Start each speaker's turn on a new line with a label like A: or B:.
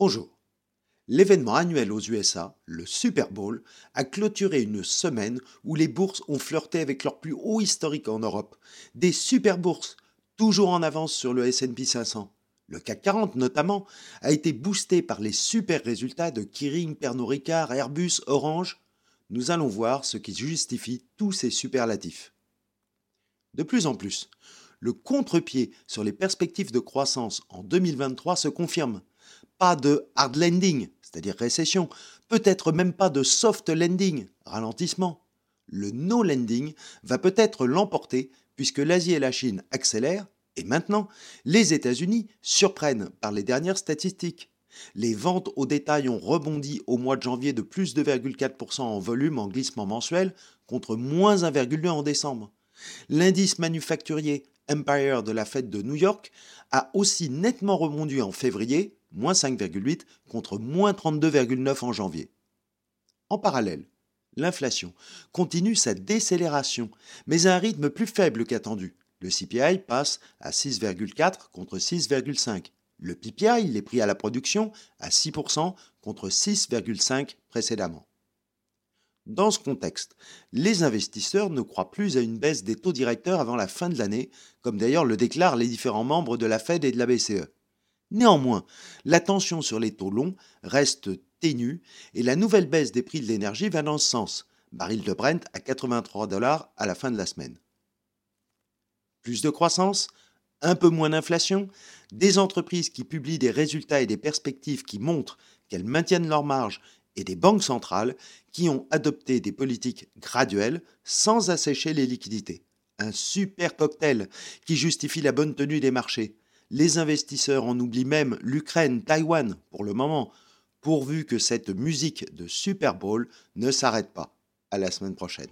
A: Bonjour. L'événement annuel aux USA, le Super Bowl, a clôturé une semaine où les bourses ont flirté avec leur plus haut historique en Europe. Des super bourses, toujours en avance sur le SP 500. Le CAC 40 notamment a été boosté par les super résultats de Kiring, Pernod Ricard, Airbus, Orange. Nous allons voir ce qui justifie tous ces superlatifs. De plus en plus, le contre-pied sur les perspectives de croissance en 2023 se confirme. Pas de hard landing, c'est-à-dire récession, peut-être même pas de soft landing, ralentissement. Le no landing va peut-être l'emporter puisque l'Asie et la Chine accélèrent et maintenant les États-Unis surprennent par les dernières statistiques. Les ventes au détail ont rebondi au mois de janvier de plus de 2,4% en volume en glissement mensuel contre moins 1,2% en décembre. L'indice manufacturier Empire de la fête de New York a aussi nettement rebondi en février, moins 5,8 contre moins 32,9 en janvier. En parallèle, l'inflation continue sa décélération, mais à un rythme plus faible qu'attendu. Le CPI passe à 6,4 contre 6,5. Le PPI, les prix à la production, à 6% contre 6,5 précédemment. Dans ce contexte, les investisseurs ne croient plus à une baisse des taux directeurs avant la fin de l'année, comme d'ailleurs le déclarent les différents membres de la Fed et de la BCE. Néanmoins, la tension sur les taux longs reste ténue et la nouvelle baisse des prix de l'énergie va dans ce sens. Baril de Brent à 83 dollars à la fin de la semaine. Plus de croissance, un peu moins d'inflation, des entreprises qui publient des résultats et des perspectives qui montrent qu'elles maintiennent leurs marges et des banques centrales qui ont adopté des politiques graduelles sans assécher les liquidités. Un super cocktail qui justifie la bonne tenue des marchés. Les investisseurs en oublient même l'Ukraine, Taïwan pour le moment, pourvu que cette musique de Super Bowl ne s'arrête pas. À la semaine prochaine.